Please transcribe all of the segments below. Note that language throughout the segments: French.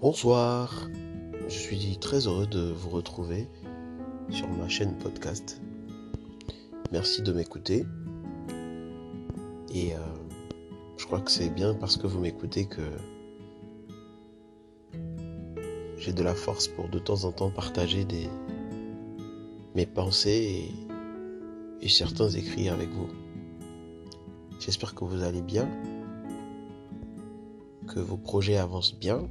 Bonsoir, je suis très heureux de vous retrouver sur ma chaîne podcast. Merci de m'écouter. Et euh, je crois que c'est bien parce que vous m'écoutez que j'ai de la force pour de temps en temps partager mes pensées et certains écrits avec vous. J'espère que vous allez bien, que vos projets avancent bien.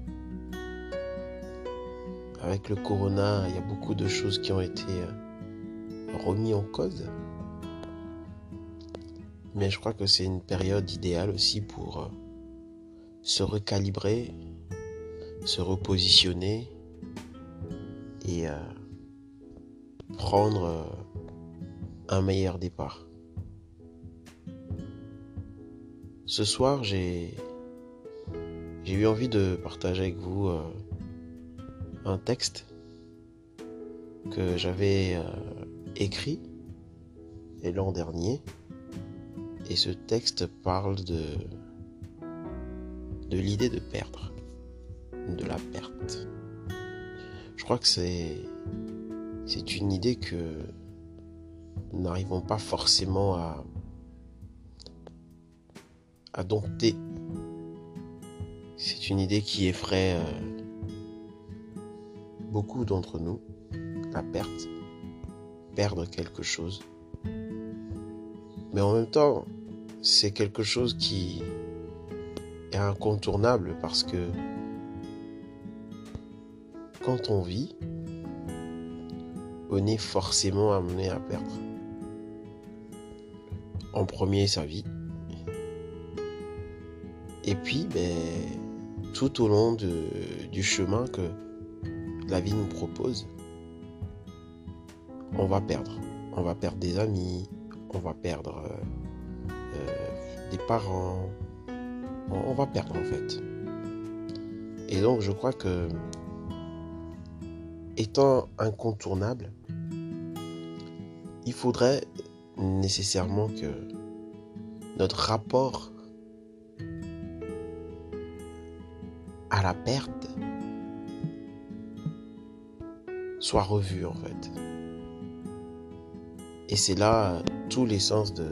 Avec le corona, il y a beaucoup de choses qui ont été euh, remis en cause. Mais je crois que c'est une période idéale aussi pour euh, se recalibrer, se repositionner et euh, prendre un meilleur départ. Ce soir, j'ai eu envie de partager avec vous un texte que j'avais euh, écrit l'an dernier. Et ce texte parle de, de l'idée de perdre, de la perte. Je crois que c'est, c'est une idée que nous n'arrivons pas forcément à, à dompter. C'est une idée qui effraie euh, beaucoup d'entre nous, la perte, perdre quelque chose. Mais en même temps, c'est quelque chose qui est incontournable parce que quand on vit, on est forcément amené à perdre. En premier, sa vie. Et puis, ben, tout au long du chemin que la vie nous propose, on va perdre. On va perdre des amis, on va perdre euh, euh, des parents, on, on va perdre en fait. Et donc je crois que étant incontournable, il faudrait nécessairement que notre rapport à la perte soit revu en fait. Et c'est là tout l'essence de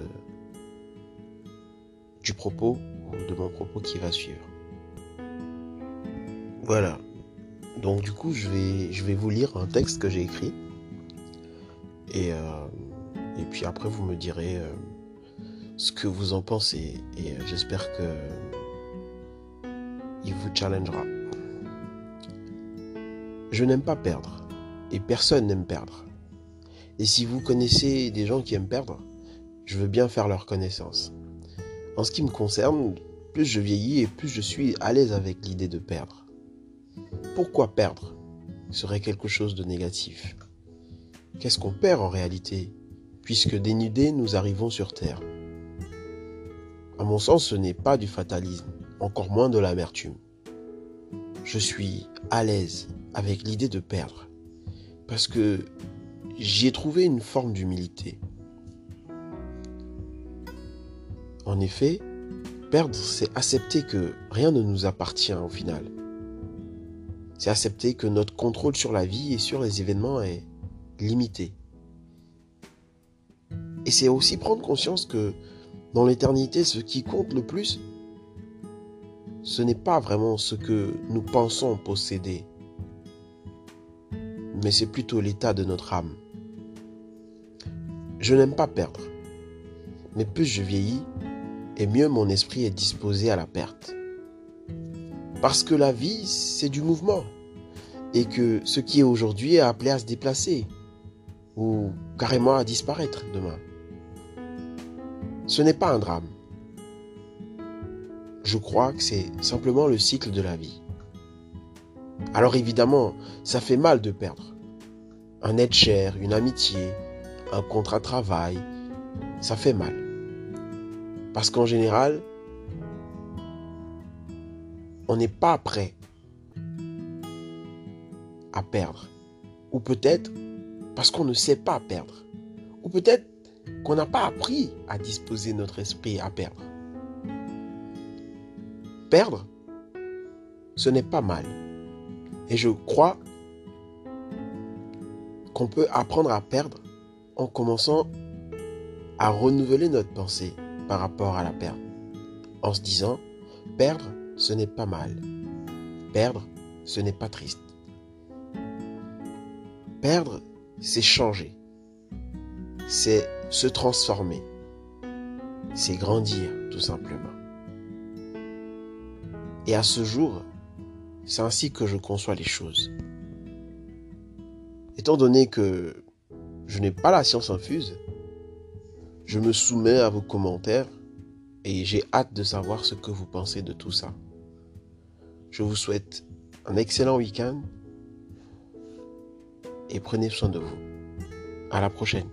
du propos ou de mon propos qui va suivre. Voilà. Donc du coup, je vais je vais vous lire un texte que j'ai écrit et euh, et puis après vous me direz euh, ce que vous en pensez et euh, j'espère que il vous challengera. Je n'aime pas perdre et personne n'aime perdre. Et si vous connaissez des gens qui aiment perdre, je veux bien faire leur connaissance. En ce qui me concerne, plus je vieillis et plus je suis à l'aise avec l'idée de perdre. Pourquoi perdre serait quelque chose de négatif? Qu'est-ce qu'on perd en réalité, puisque dénudés nous arrivons sur Terre? À mon sens, ce n'est pas du fatalisme, encore moins de l'amertume. Je suis à l'aise avec l'idée de perdre, parce que j'y ai trouvé une forme d'humilité. En effet, perdre, c'est accepter que rien ne nous appartient au final. C'est accepter que notre contrôle sur la vie et sur les événements est limité. Et c'est aussi prendre conscience que dans l'éternité, ce qui compte le plus, ce n'est pas vraiment ce que nous pensons posséder, mais c'est plutôt l'état de notre âme. Je n'aime pas perdre, mais plus je vieillis, et mieux mon esprit est disposé à la perte. Parce que la vie, c'est du mouvement, et que ce qui est aujourd'hui est appelé à se déplacer, ou carrément à disparaître demain. Ce n'est pas un drame. Je crois que c'est simplement le cycle de la vie. Alors évidemment, ça fait mal de perdre. Un être cher, une amitié, un contrat de travail, ça fait mal. Parce qu'en général, on n'est pas prêt à perdre. Ou peut-être parce qu'on ne sait pas perdre. Ou peut-être qu'on n'a pas appris à disposer notre esprit à perdre. Perdre, ce n'est pas mal. Et je crois qu'on peut apprendre à perdre en commençant à renouveler notre pensée par rapport à la perte. En se disant, perdre, ce n'est pas mal. Perdre, ce n'est pas triste. Perdre, c'est changer. C'est se transformer. C'est grandir, tout simplement. Et à ce jour, c'est ainsi que je conçois les choses. Étant donné que je n'ai pas la science infuse, je me soumets à vos commentaires et j'ai hâte de savoir ce que vous pensez de tout ça. Je vous souhaite un excellent week-end et prenez soin de vous. À la prochaine.